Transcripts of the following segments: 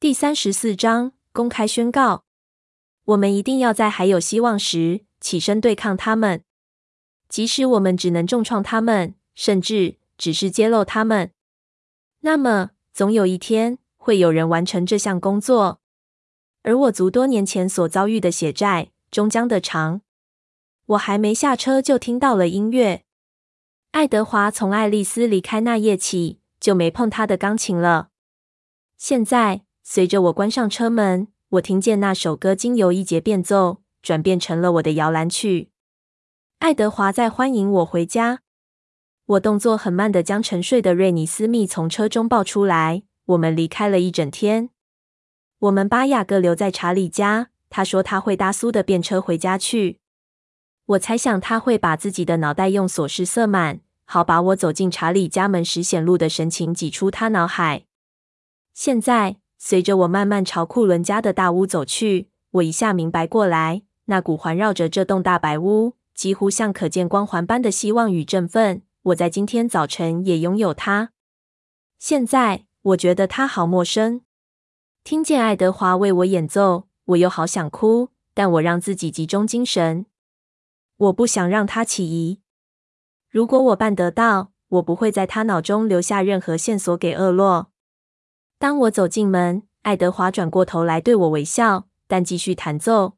第三十四章公开宣告：我们一定要在还有希望时起身对抗他们，即使我们只能重创他们，甚至只是揭露他们。那么，总有一天会有人完成这项工作，而我族多年前所遭遇的血债终将得偿。我还没下车就听到了音乐。爱德华从爱丽丝离开那夜起就没碰他的钢琴了。现在。随着我关上车门，我听见那首歌经由一节变奏转变成了我的摇篮曲。爱德华在欢迎我回家。我动作很慢的将沉睡的瑞尼斯密从车中抱出来。我们离开了一整天。我们把雅各留在查理家。他说他会搭苏的便车回家去。我猜想他会把自己的脑袋用琐事塞满，好把我走进查理家门时显露的神情挤出他脑海。现在。随着我慢慢朝库伦家的大屋走去，我一下明白过来，那股环绕着这栋大白屋，几乎像可见光环般的希望与振奋，我在今天早晨也拥有它。现在我觉得它好陌生。听见爱德华为我演奏，我又好想哭，但我让自己集中精神。我不想让他起疑。如果我办得到，我不会在他脑中留下任何线索给厄洛。当我走进门，爱德华转过头来对我微笑，但继续弹奏。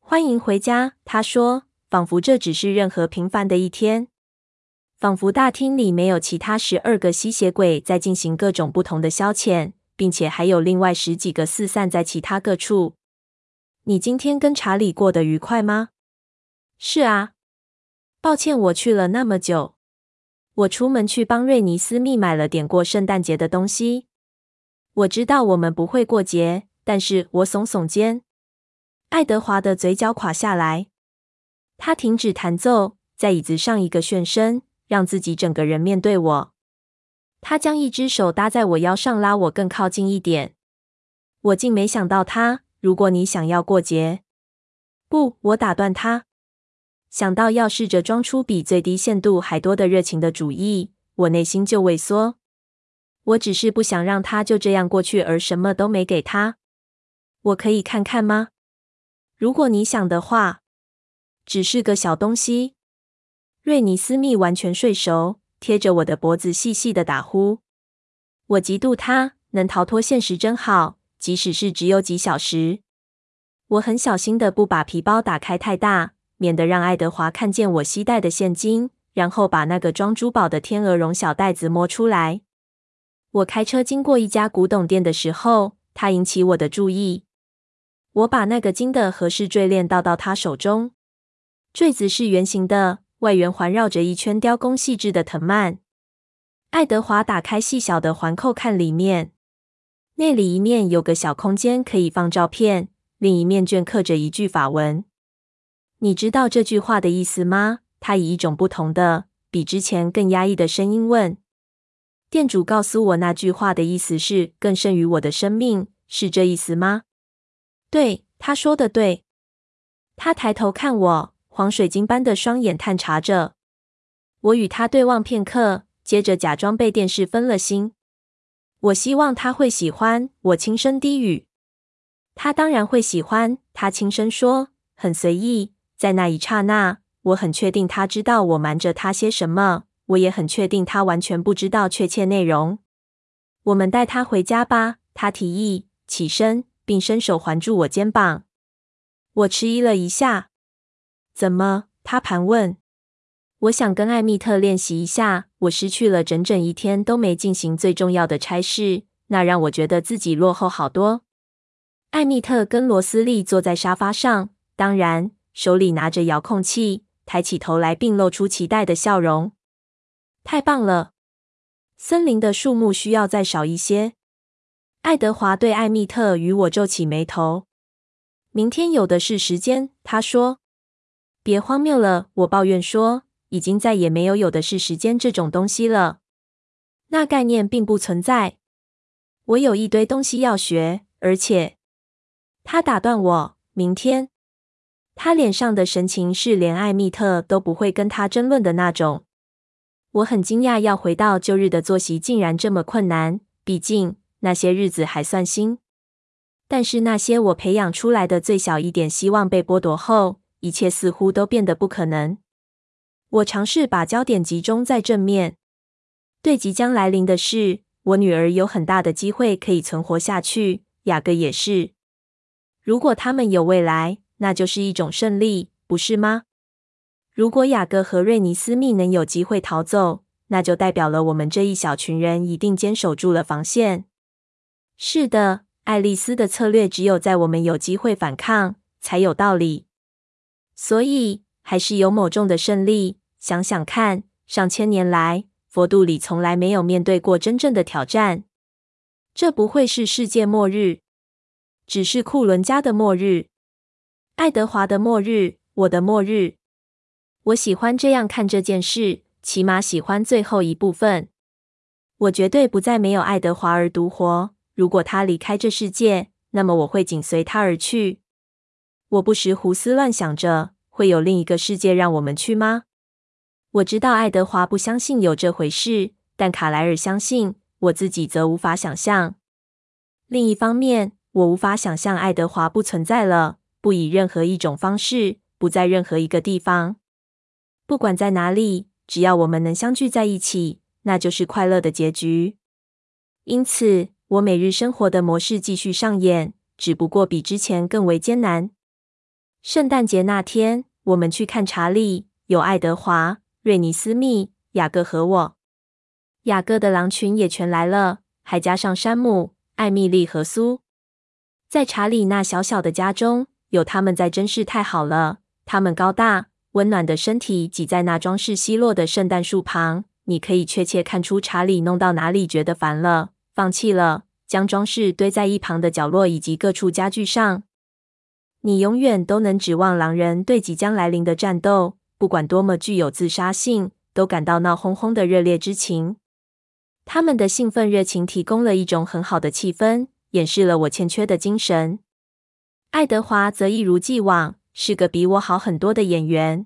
欢迎回家，他说，仿佛这只是任何平凡的一天，仿佛大厅里没有其他十二个吸血鬼在进行各种不同的消遣，并且还有另外十几个四散在其他各处。你今天跟查理过得愉快吗？是啊。抱歉，我去了那么久。我出门去帮瑞尼斯密买了点过圣诞节的东西。我知道我们不会过节，但是我耸耸肩。爱德华的嘴角垮下来，他停止弹奏，在椅子上一个旋身，让自己整个人面对我。他将一只手搭在我腰上，拉我更靠近一点。我竟没想到他。如果你想要过节，不，我打断他。想到要试着装出比最低限度还多的热情的主意，我内心就萎缩。我只是不想让他就这样过去，而什么都没给他。我可以看看吗？如果你想的话，只是个小东西。瑞尼斯密完全睡熟，贴着我的脖子细细的打呼。我嫉妒他能逃脱现实真好，即使是只有几小时。我很小心的不把皮包打开太大，免得让爱德华看见我携带的现金，然后把那个装珠宝的天鹅绒小袋子摸出来。我开车经过一家古董店的时候，他引起我的注意。我把那个金的和氏坠链倒到他手中，坠子是圆形的，外缘环绕着一圈雕工细致的藤蔓。爱德华打开细小的环扣，看里面，那里一面有个小空间可以放照片，另一面镌刻着一句法文。你知道这句话的意思吗？他以一种不同的、比之前更压抑的声音问。店主告诉我，那句话的意思是更胜于我的生命，是这意思吗？对，他说的对。他抬头看我，黄水晶般的双眼探查着我，与他对望片刻，接着假装被电视分了心。我希望他会喜欢，我轻声低语。他当然会喜欢，他轻声说，很随意。在那一刹那，我很确定他知道我瞒着他些什么。我也很确定他完全不知道确切内容。我们带他回家吧，他提议，起身并伸手环住我肩膀。我迟疑了一下。怎么？他盘问。我想跟艾蜜特练习一下。我失去了整整一天都没进行最重要的差事，那让我觉得自己落后好多。艾蜜特跟罗斯利坐在沙发上，当然手里拿着遥控器，抬起头来并露出期待的笑容。太棒了！森林的树木需要再少一些。爱德华对艾米特与我皱起眉头。明天有的是时间，他说。别荒谬了，我抱怨说，已经再也没有有的是时间这种东西了。那概念并不存在。我有一堆东西要学，而且……他打断我。明天。他脸上的神情是连艾米特都不会跟他争论的那种。我很惊讶，要回到旧日的作息竟然这么困难。毕竟那些日子还算新。但是那些我培养出来的最小一点希望被剥夺后，一切似乎都变得不可能。我尝试把焦点集中在正面，对即将来临的事，我女儿有很大的机会可以存活下去，雅各也是。如果他们有未来，那就是一种胜利，不是吗？如果雅各和瑞尼斯密能有机会逃走，那就代表了我们这一小群人一定坚守住了防线。是的。爱丽丝的策略只有在我们有机会反抗才有道理，所以还是有某种的胜利。想想看，上千年来，佛度里从来没有面对过真正的挑战。这不会是世界末日，只是库伦家的末日，爱德华的末日，我的末日。我喜欢这样看这件事，起码喜欢最后一部分。我绝对不再没有爱德华而独活。如果他离开这世界，那么我会紧随他而去。我不时胡思乱想着，会有另一个世界让我们去吗？我知道爱德华不相信有这回事，但卡莱尔相信，我自己则无法想象。另一方面，我无法想象爱德华不存在了，不以任何一种方式，不在任何一个地方。不管在哪里，只要我们能相聚在一起，那就是快乐的结局。因此，我每日生活的模式继续上演，只不过比之前更为艰难。圣诞节那天，我们去看查理，有爱德华、瑞尼斯密、雅各和我。雅各的狼群也全来了，还加上山姆、艾蜜莉和苏。在查理那小小的家中，有他们在真是太好了。他们高大、温暖的身体挤在那装饰稀落的圣诞树旁，你可以确切看出查理弄到哪里觉得烦了。放弃了，将装饰堆在一旁的角落以及各处家具上。你永远都能指望狼人对即将来临的战斗，不管多么具有自杀性，都感到闹哄哄的热烈之情。他们的兴奋热情提供了一种很好的气氛，掩饰了我欠缺的精神。爱德华则一如既往是个比我好很多的演员。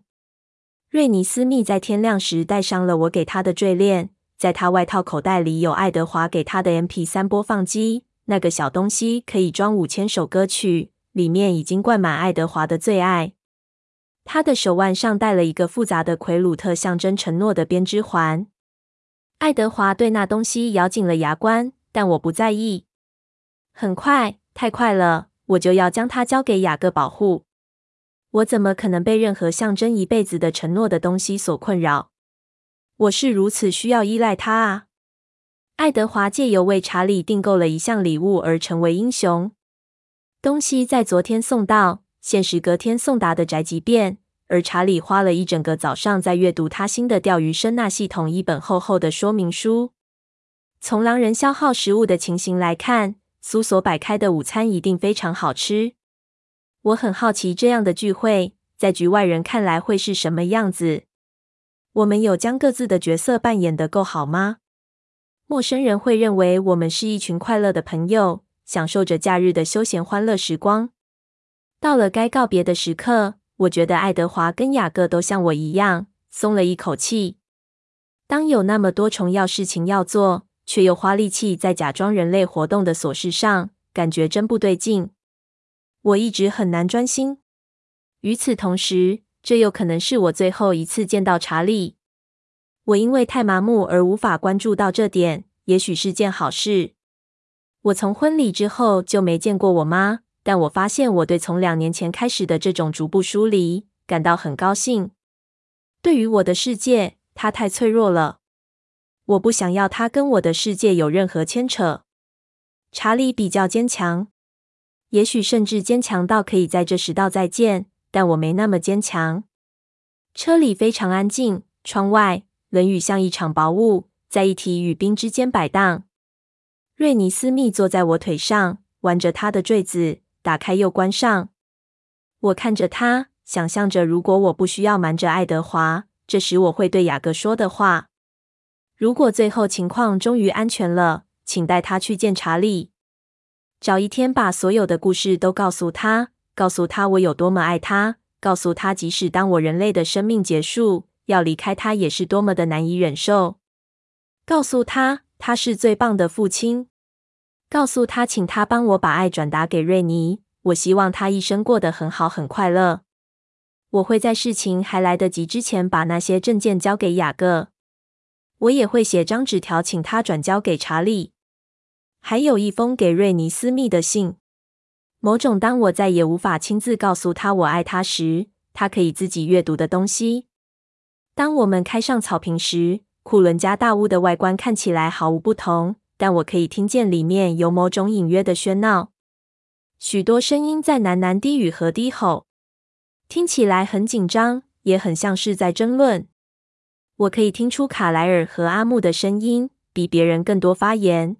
瑞尼斯密在天亮时戴上了我给他的坠链。在他外套口袋里有爱德华给他的 MP3 播放机，那个小东西可以装五千首歌曲，里面已经灌满爱德华的最爱。他的手腕上戴了一个复杂的奎鲁特象征承诺的编织环。爱德华对那东西咬紧了牙关，但我不在意。很快，太快了，我就要将它交给雅各保护。我怎么可能被任何象征一辈子的承诺的东西所困扰？我是如此需要依赖他啊！爱德华借由为查理订购了一项礼物而成为英雄。东西在昨天送到，限时隔天送达的宅急便，而查理花了一整个早上在阅读他新的钓鱼声纳系统一本厚厚的说明书。从狼人消耗食物的情形来看，苏索摆开的午餐一定非常好吃。我很好奇这样的聚会在局外人看来会是什么样子。我们有将各自的角色扮演得够好吗？陌生人会认为我们是一群快乐的朋友，享受着假日的休闲欢乐时光。到了该告别的时刻，我觉得爱德华跟雅各都像我一样松了一口气。当有那么多重要事情要做，却又花力气在假装人类活动的琐事上，感觉真不对劲。我一直很难专心。与此同时，这又可能是我最后一次见到查理。我因为太麻木而无法关注到这点，也许是件好事。我从婚礼之后就没见过我妈，但我发现我对从两年前开始的这种逐步疏离感到很高兴。对于我的世界，她太脆弱了。我不想要她跟我的世界有任何牵扯。查理比较坚强，也许甚至坚强到可以在这时道再见。但我没那么坚强。车里非常安静，窗外冷雨像一场薄雾，在一体与冰之间摆荡。瑞尼斯密坐在我腿上，玩着他的坠子，打开又关上。我看着他，想象着如果我不需要瞒着爱德华，这时我会对雅各说的话。如果最后情况终于安全了，请带他去见查理，找一天把所有的故事都告诉他。告诉他我有多么爱他，告诉他即使当我人类的生命结束，要离开他也是多么的难以忍受。告诉他他是最棒的父亲，告诉他，请他帮我把爱转达给瑞尼。我希望他一生过得很好，很快乐。我会在事情还来得及之前把那些证件交给雅各。我也会写张纸条，请他转交给查理。还有一封给瑞尼私密的信，某种当我再也无法亲自告诉他我爱他时，他可以自己阅读的东西。当我们开上草坪时，库伦家大屋的外观看起来毫无不同。但我可以听见里面有某种隐约的喧闹，许多声音在喃喃低语和低吼，听起来很紧张，也很像是在争论。我可以听出卡莱尔和阿木的声音，比别人更多发言。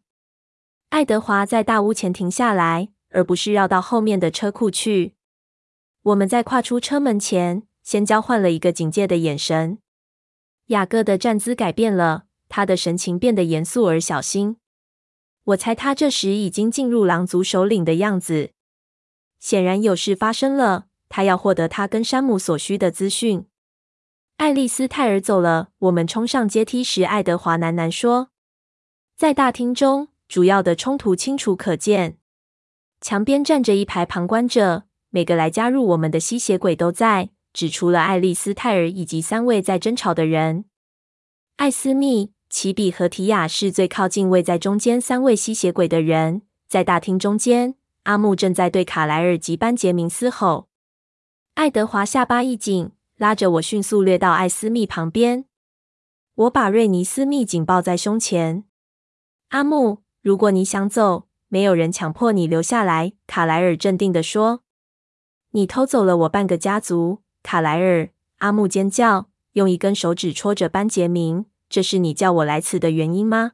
爱德华在大屋前停下来，而不是绕到后面的车库去。我们在跨出车门前，先交换了一个警戒的眼神。雅各的站姿改变了，他的神情变得严肃而小心。我猜他这时已经进入狼族首领的样子。显然有事发生了，他要获得他跟山姆所需的资讯。爱丽丝泰尔走了。我们冲上阶梯时，爱德华喃喃说：“在大厅中，主要的冲突清楚可见。墙边站着一排旁观者，每个来加入我们的吸血鬼都在，只除了爱丽丝泰尔以及三位在争吵的人。艾斯密。”奇比和提亚是最靠近位在中间三位吸血鬼的人，在大厅中间，阿木正在对卡莱尔及班杰明嘶吼。爱德华下巴一紧，拉着我迅速掠到艾斯密旁边。我把瑞尼斯密紧抱在胸前。阿木，如果你想走，没有人强迫你留下来。卡莱尔镇定地说：“你偷走了我半个家族。”卡莱尔，阿木尖叫，用一根手指戳着班杰明。这是你叫我来此的原因吗？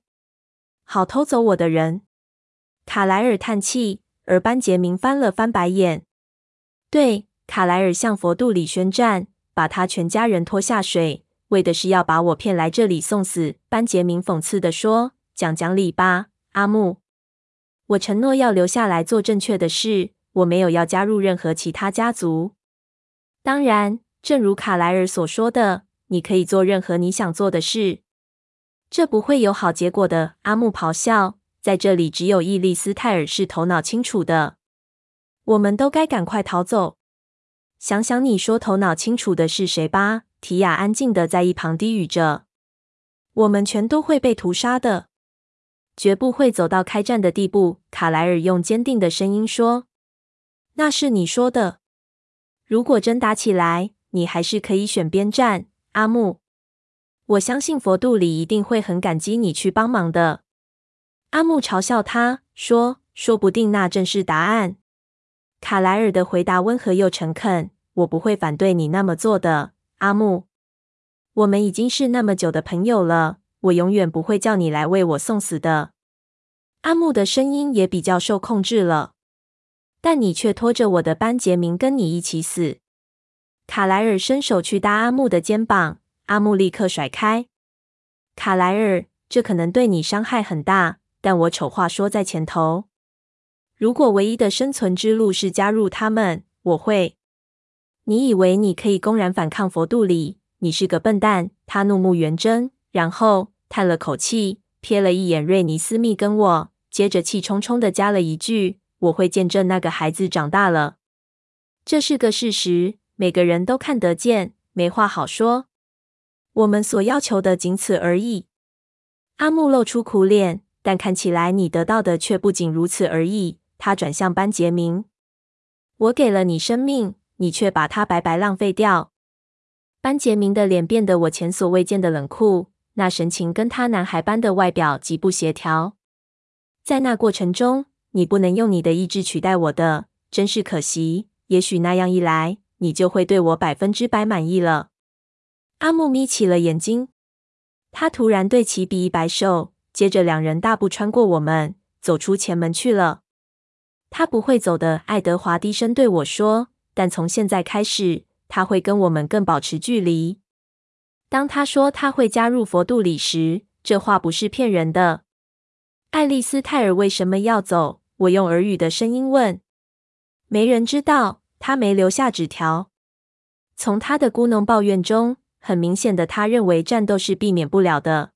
好偷走我的人！卡莱尔叹气，而班杰明翻了翻白眼。对，卡莱尔向佛度里宣战，把他全家人拖下水，为的是要把我骗来这里送死。班杰明讽刺地说：“讲讲理吧，阿木。我承诺要留下来做正确的事，我没有要加入任何其他家族。当然，正如卡莱尔所说的，你可以做任何你想做的事。”这不会有好结果的，阿木咆哮。在这里，只有伊利斯泰尔是头脑清楚的。我们都该赶快逃走。想想你说头脑清楚的是谁吧。提亚安静的在一旁低语着。我们全都会被屠杀的，绝不会走到开战的地步。卡莱尔用坚定的声音说：“那是你说的。如果真打起来，你还是可以选边站，阿木。”我相信佛度里一定会很感激你去帮忙的。阿木嘲笑他说：“说不定那正是答案。”卡莱尔的回答温和又诚恳：“我不会反对你那么做的，阿木。我们已经是那么久的朋友了，我永远不会叫你来为我送死的。”阿木的声音也比较受控制了。但你却拖着我的班杰明跟你一起死。卡莱尔伸手去搭阿木的肩膀。阿木立刻甩开卡莱尔，这可能对你伤害很大，但我丑话说在前头。如果唯一的生存之路是加入他们，我会。你以为你可以公然反抗佛度里？你是个笨蛋！他怒目圆睁，然后叹了口气，瞥了一眼瑞尼斯密跟我，接着气冲冲的加了一句：“我会见证那个孩子长大了。”这是个事实，每个人都看得见，没话好说。我们所要求的仅此而已。阿木露出苦脸，但看起来你得到的却不仅如此而已。他转向班杰明：“我给了你生命，你却把它白白浪费掉。”班杰明的脸变得我前所未见的冷酷，那神情跟他男孩般的外表极不协调。在那过程中，你不能用你的意志取代我的，真是可惜。也许那样一来，你就会对我百分之百满意了。阿木眯起了眼睛，他突然对奇比一摆手，接着两人大步穿过我们，走出前门去了。他不会走的，爱德华低声对我说。但从现在开始，他会跟我们更保持距离。当他说他会加入佛度里时，这话不是骗人的。爱丽丝泰尔为什么要走？我用耳语的声音问。没人知道，他没留下纸条。从他的咕噥抱怨中。很明显的，他认为战斗是避免不了的，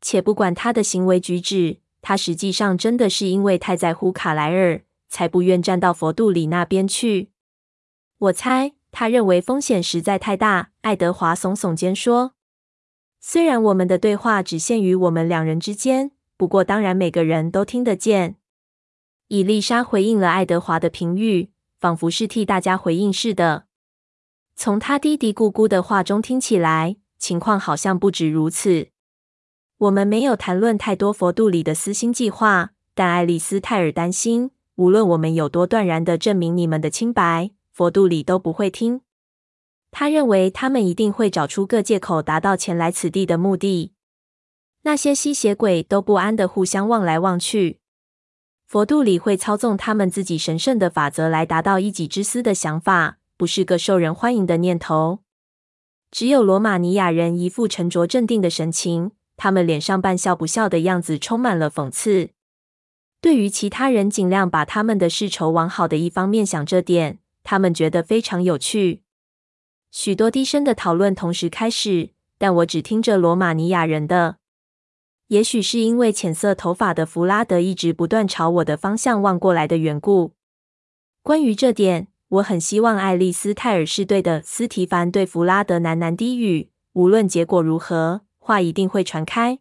且不管他的行为举止，他实际上真的是因为太在乎卡莱尔，才不愿站到佛度里那边去。我猜他认为风险实在太大。爱德华耸耸肩说：“虽然我们的对话只限于我们两人之间，不过当然每个人都听得见。”伊丽莎回应了爱德华的评语，仿佛是替大家回应似的。从他嘀嘀咕咕的话中听起来，情况好像不止如此。我们没有谈论太多佛度里的私心计划，但爱丽丝泰尔担心，无论我们有多断然的证明你们的清白，佛度里都不会听。他认为他们一定会找出个借口，达到前来此地的目的。那些吸血鬼都不安的互相望来望去。佛度里会操纵他们自己神圣的法则来达到一己之私的想法，不是个受人欢迎的念头。只有罗马尼亚人一副沉着镇定的神情。他们脸上半笑不笑的样子充满了讽刺。对于其他人尽量把他们的世仇往好的一方面想这点，他们觉得非常有趣。许多低声的讨论同时开始，但我只听着罗马尼亚人的。也许是因为浅色头发的弗拉德一直不断朝我的方向望过来的缘故。关于这点，我很希望爱丽丝泰尔是对的。斯提凡对弗拉德喃喃低语：“无论结果如何。”话一定会传开。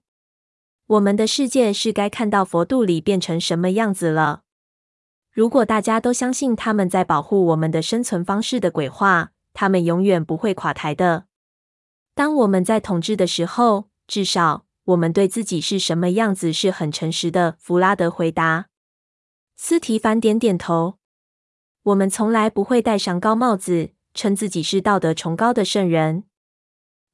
我们的世界是该看到佛度里变成什么样子了。如果大家都相信他们在保护我们的生存方式的鬼话，他们永远不会垮台的。当我们在统治的时候，至少我们对自己是什么样子是很诚实的。弗拉德回答。斯提凡点点头。我们从来不会戴上高帽子，称自己是道德崇高的圣人。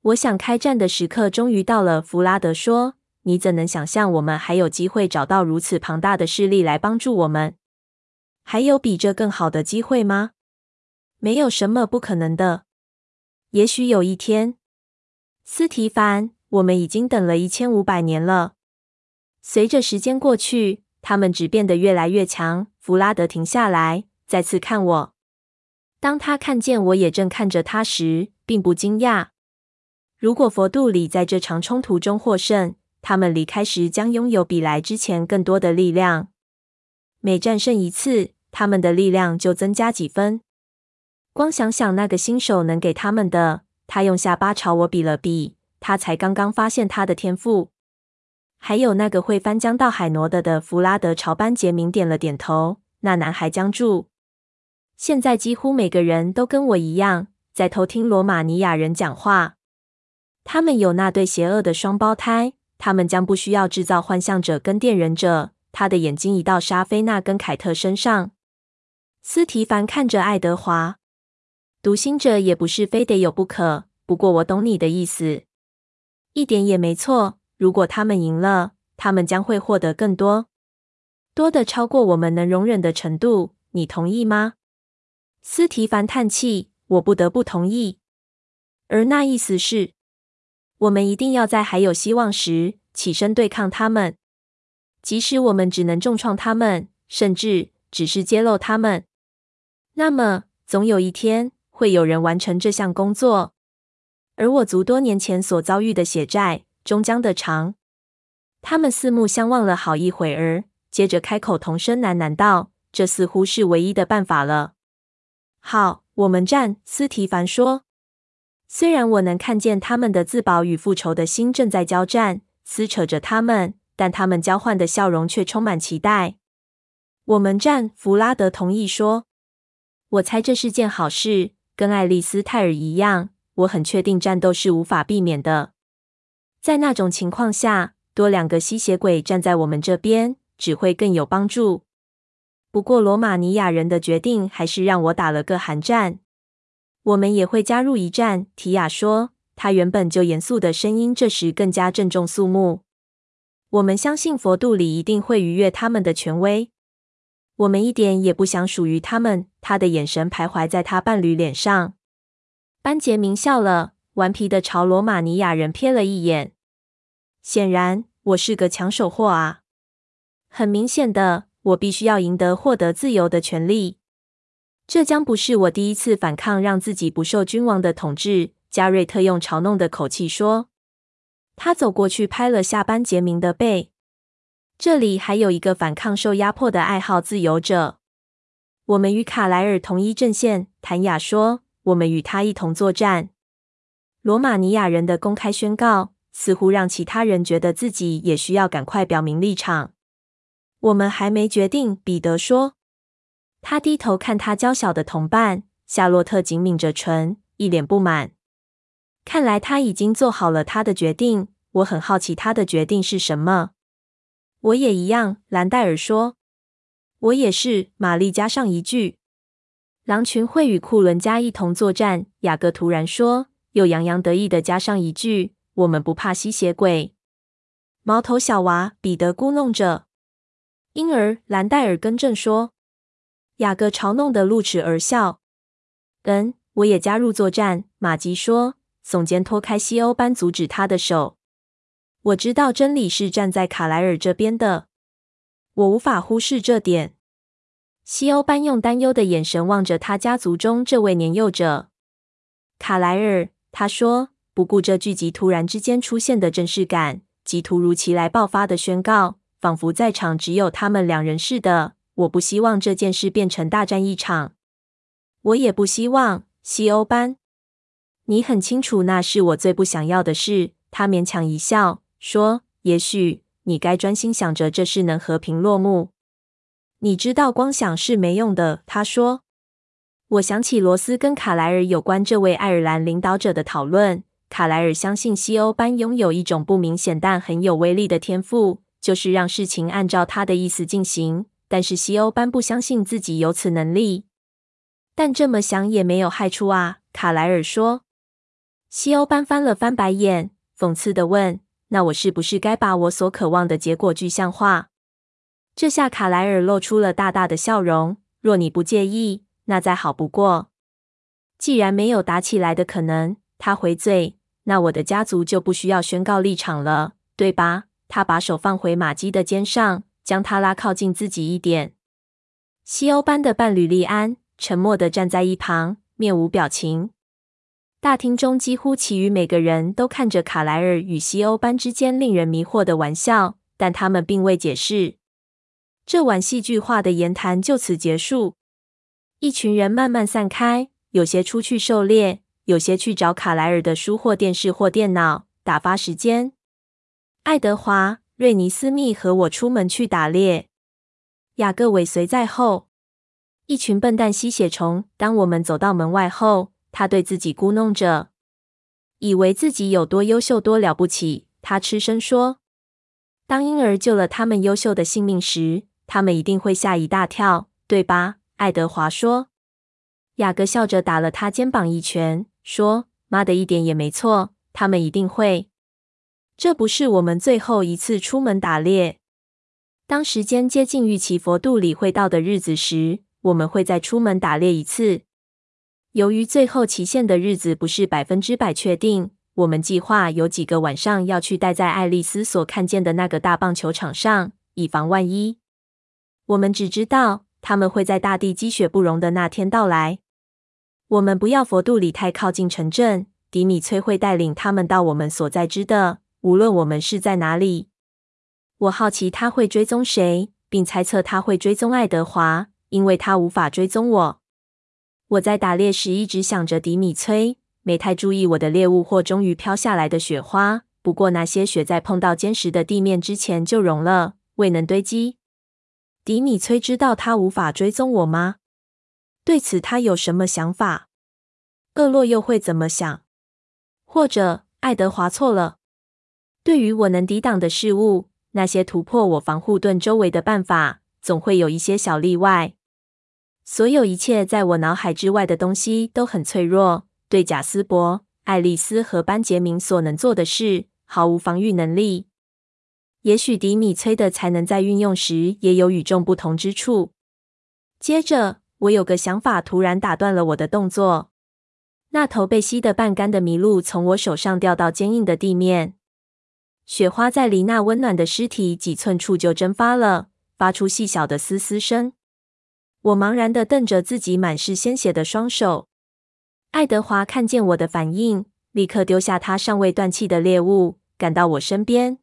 我想开战的时刻终于到了，弗拉德说：“你怎能想象我们还有机会找到如此庞大的势力来帮助我们？还有比这更好的机会吗？没有什么不可能的。也许有一天，斯提凡，我们已经等了一千五百年了。随着时间过去，他们只变得越来越强。”弗拉德停下来，再次看我。当他看见我也正看着他时，并不惊讶。如果佛度里在这场冲突中获胜，他们离开时将拥有比来之前更多的力量。每战胜一次，他们的力量就增加几分。光想想那个新手能给他们的，他用下巴朝我比了比。他才刚刚发现他的天赋。还有那个会翻江倒海挪的的弗拉德朝班杰明点了点头。那男孩僵住。现在几乎每个人都跟我一样，在偷听罗马尼亚人讲话。他们有那对邪恶的双胞胎，他们将不需要制造幻象者跟电人者。他的眼睛移到沙菲娜跟凯特身上。斯提凡看着爱德华，读心者也不是非得有不可。不过我懂你的意思，一点也没错。如果他们赢了，他们将会获得更多，多的超过我们能容忍的程度。你同意吗？斯提凡叹气，我不得不同意。而那意思是。我们一定要在还有希望时起身对抗他们，即使我们只能重创他们，甚至只是揭露他们。那么，总有一天会有人完成这项工作，而我族多年前所遭遇的血债终将得偿。他们四目相望了好一会儿，接着开口同声喃喃道：“这似乎是唯一的办法了。”好，我们战。斯提凡说。虽然我能看见他们的自保与复仇的心正在交战，撕扯着他们，但他们交换的笑容却充满期待。我们战，弗拉德同意说：“我猜这是件好事。跟爱丽丝泰尔一样，我很确定战斗是无法避免的。在那种情况下，多两个吸血鬼站在我们这边，只会更有帮助。不过，罗马尼亚人的决定还是让我打了个寒战。”我们也会加入一战，提亚说。他原本就严肃的声音这时更加郑重肃穆。我们相信佛度里一定会逾越他们的权威。我们一点也不想属于他们。他的眼神徘徊在他伴侣脸上。班杰明笑了，顽皮的朝罗马尼亚人瞥了一眼。显然，我是个抢手货啊。很明显的，我必须要赢得获得自由的权利。这将不是我第一次反抗让自己不受君王的统治。加瑞特用嘲弄的口气说。他走过去拍了下班杰明的背。这里还有一个反抗受压迫的爱好自由者。我们与卡莱尔同一阵线，谭雅说。我们与他一同作战。罗马尼亚人的公开宣告似乎让其他人觉得自己也需要赶快表明立场。我们还没决定，彼得说。他低头看他娇小的同伴夏洛特，紧抿着唇，一脸不满。看来他已经做好了他的决定。我很好奇他的决定是什么。我也一样，兰戴尔说。我也是，玛丽加上一句。狼群会与库伦家一同作战，雅各突然说，又洋洋得意地加上一句：“我们不怕吸血鬼。”毛头小娃，彼得咕噥着。婴儿，兰戴尔更正说。雅各嘲弄的露齿而笑。嗯，我也加入作战，玛吉说，耸肩脱开西欧班阻止他的手。我知道真理是站在卡莱尔这边的，我无法忽视这点。西欧班用担忧的眼神望着他家族中这位年幼者。卡莱尔，他说，不顾这剧集突然之间出现的正式感及突如其来爆发的宣告，仿佛在场只有他们两人似的。我不希望这件事变成大战一场。我也不希望，西欧班。你很清楚，那是我最不想要的事。他勉强一笑，说：“也许你该专心想着这事能和平落幕。”你知道，光想是没用的。他说：“我想起罗斯跟卡莱尔有关这位爱尔兰领导者的讨论。卡莱尔相信西欧班拥有一种不明显但很有威力的天赋，就是让事情按照他的意思进行。但是西欧班不相信自己有此能力。但这么想也没有害处啊。”卡莱尔说。西欧班翻了翻白眼，讽刺的问：“那我是不是该把我所渴望的结果具象化？”这下卡莱尔露出了大大的笑容。若你不介意，那再好不过。既然没有打起来的可能，他回嘴，那我的家族就不需要宣告立场了，对吧？他把手放回玛姬的肩上，将她拉靠近自己一点。西欧班的伴侣利安沉默的站在一旁，面无表情。大厅中几乎其余每个人都看着卡莱尔与西欧班之间令人迷惑的玩笑，但他们并未解释。这晚戏剧化的言谈就此结束。一群人慢慢散开，有些出去狩猎，有些去找卡莱尔的书或电视或电脑打发时间。爱德华、瑞尼斯密和我出门去打猎，雅各尾随在后。一群笨蛋吸血虫。当我们走到门外后，他对自己咕哝着，以为自己有多优秀、多了不起。他痴声说：“当婴儿救了他们优秀的性命时。”他们一定会吓一大跳，对吧？爱德华说。雅各笑着打了他肩膀一拳，说：“妈的，一点也没错，他们一定会。这不是我们最后一次出门打猎。当时间接近预期佛度里会到的日子时，我们会再出门打猎一次。由于最后期限的日子不是百分之百确定，我们计划有几个晚上要去待在爱丽丝所看见的那个大棒球场上，以防万一。”我们只知道他们会在大地积雪不融的那天到来。我们不要佛度里太靠近城镇。迪米崔会带领他们到我们所在之的，无论我们是在哪里。我好奇他会追踪谁，并猜测他会追踪爱德华，因为他无法追踪我。我在打猎时一直想着迪米崔，没太注意我的猎物或终于飘下来的雪花。不过那些雪在碰到坚实的地面之前就融了，未能堆积。迪米崔知道他无法追踪我吗？对此他有什么想法？厄洛又会怎么想？或者爱德华错了？对于我能抵挡的事物，那些突破我防护盾周围的办法，总会有一些小例外。所有一切在我脑海之外的东西都很脆弱，对贾斯伯、爱丽丝和班杰明所能做的事，毫无防御能力。也许迪米崔的才能在运用时也有与众不同之处。接着，我有个想法突然打断了我的动作。那头被吸得半干的麋鹿从我手上掉到坚硬的地面，雪花在离那温暖的尸体几寸处就蒸发了，发出细小的嘶嘶声。我茫然地瞪着自己满是鲜血的双手。爱德华看见我的反应，立刻丢下他尚未断气的猎物，赶到我身边。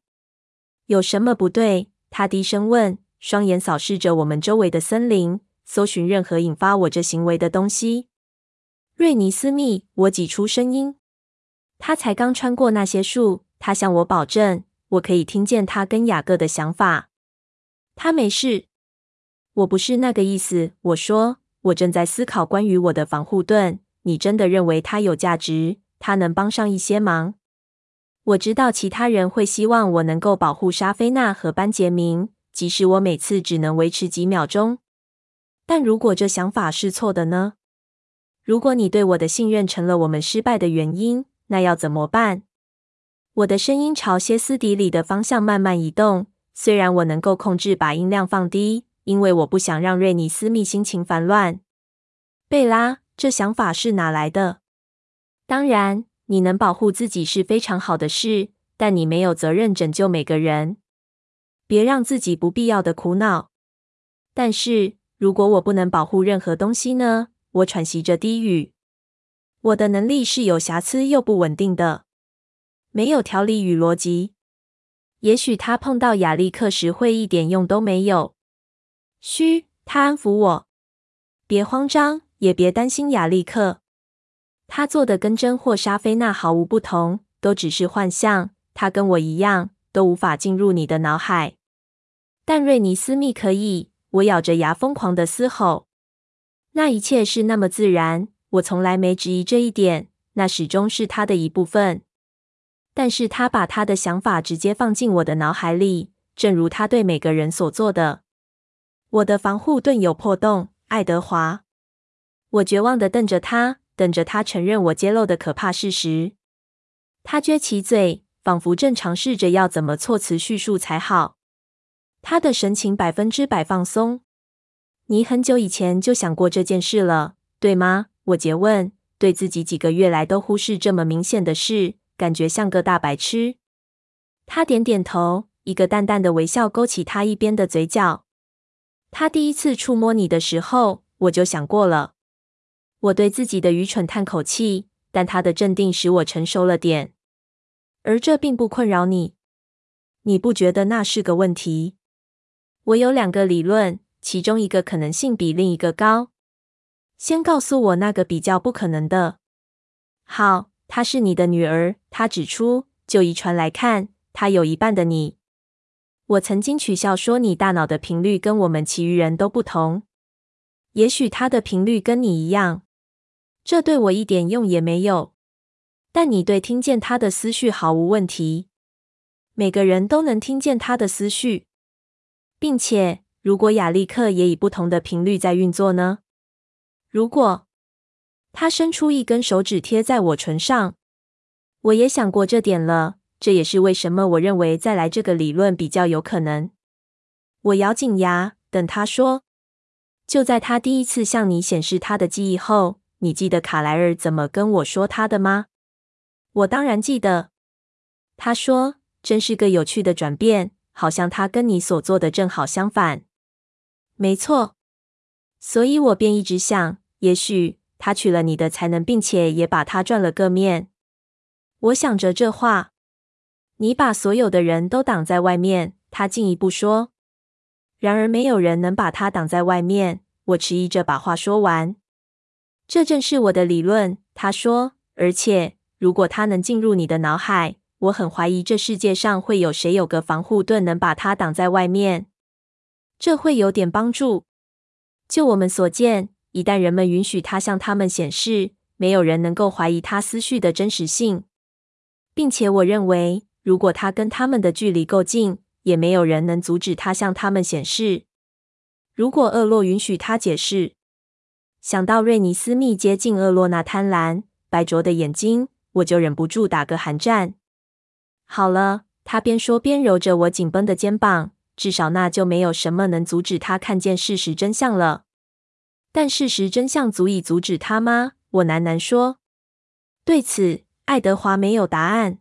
有什么不对？他低声问，双眼扫视着我们周围的森林，搜寻任何引发我这行为的东西。瑞尼斯密，我挤出声音。他才刚穿过那些树，他向我保证，我可以听见他跟雅各的想法。他没事。我不是那个意思。我说，我正在思考关于我的防护盾。你真的认为它有价值？它能帮上一些忙？我知道其他人会希望我能够保护莎菲娜和班杰明，即使我每次只能维持几秒钟。但如果这想法是错的呢？如果你对我的信任成了我们失败的原因，那要怎么办？我的声音朝歇斯底里的方向慢慢移动，虽然我能够控制把音量放低，因为我不想让瑞尼斯密心情烦乱。贝拉，这想法是哪来的？当然，你能保护自己是非常好的事，但你没有责任拯救每个人。别让自己不必要的苦恼。但是，如果我不能保护任何东西呢？我喘息着低语。我的能力是有瑕疵又不稳定的，没有条理与逻辑。也许他碰到亚历克时会一点用都没有。嘘，他安抚我，别慌张，也别担心亚历克。他做的跟真或莎菲娜毫无不同，都只是幻象。他跟我一样，都无法进入你的脑海。但瑞尼斯密可以。我咬着牙，疯狂的嘶吼。那一切是那么自然。我从来没质疑这一点，那始终是他的一部分。但是他把他的想法直接放进我的脑海里，正如他对每个人所做的。我的防护盾有破洞，爱德华。我绝望地瞪着他，等着他承认我揭露的可怕事实。他撅起嘴，仿佛正尝试着要怎么措辞叙述才好。他的神情百分之百放松。你很久以前就想过这件事了，对吗？我诘问，对自己几个月来都忽视这么明显的事，感觉像个大白痴。他点点头，一个淡淡的微笑勾起他一边的嘴角。他第一次触摸你的时候，我就想过了。我对自己的愚蠢叹口气，但他的镇定使我成熟了点。而这并不困扰你，你不觉得那是个问题？我有两个理论，其中一个可能性比另一个高。先告诉我那个比较不可能的。好，她是你的女儿。他指出，就遗传来看，她有一半的你。我曾经取笑说，你大脑的频率跟我们其余人都不同。也许他的频率跟你一样，这对我一点用也没有。但你对听见他的思绪毫无问题。每个人都能听见他的思绪，并且，如果亚历克也以不同的频率在运作呢？如果他伸出一根手指贴在我唇上，我也想过这点了。这也是为什么我认为再来这个理论比较有可能。我咬紧牙，等他说。就在他第一次向你显示他的记忆后，你记得卡莱尔怎么跟我说他的吗？我当然记得。他说：“真是个有趣的转变，好像他跟你所做的正好相反。”没错。所以我便一直想，也许他取了你的才能，并且也把他转了个面。我想着这话，你把所有的人都挡在外面。他进一步说，然而没有人能把他挡在外面。我迟疑着把话说完。这正是我的理论，他说。而且如果他能进入你的脑海，我很怀疑这世界上会有谁有个防护盾能把他挡在外面。这会有点帮助。就我们所见，一旦人们允许他向他们显示，没有人能够怀疑他思绪的真实性，并且我认为，如果他跟他们的距离够近，也没有人能阻止他向他们显示。如果厄洛允许他解释，想到瑞尼斯密接近厄洛那贪婪、白浊的眼睛，我就忍不住打个寒战。好了，他边说边揉着我紧绷的肩膀。至少那就没有什么能阻止他看见事实真相了。但事实真相足以阻止他吗？我喃喃说。对此，爱德华没有答案。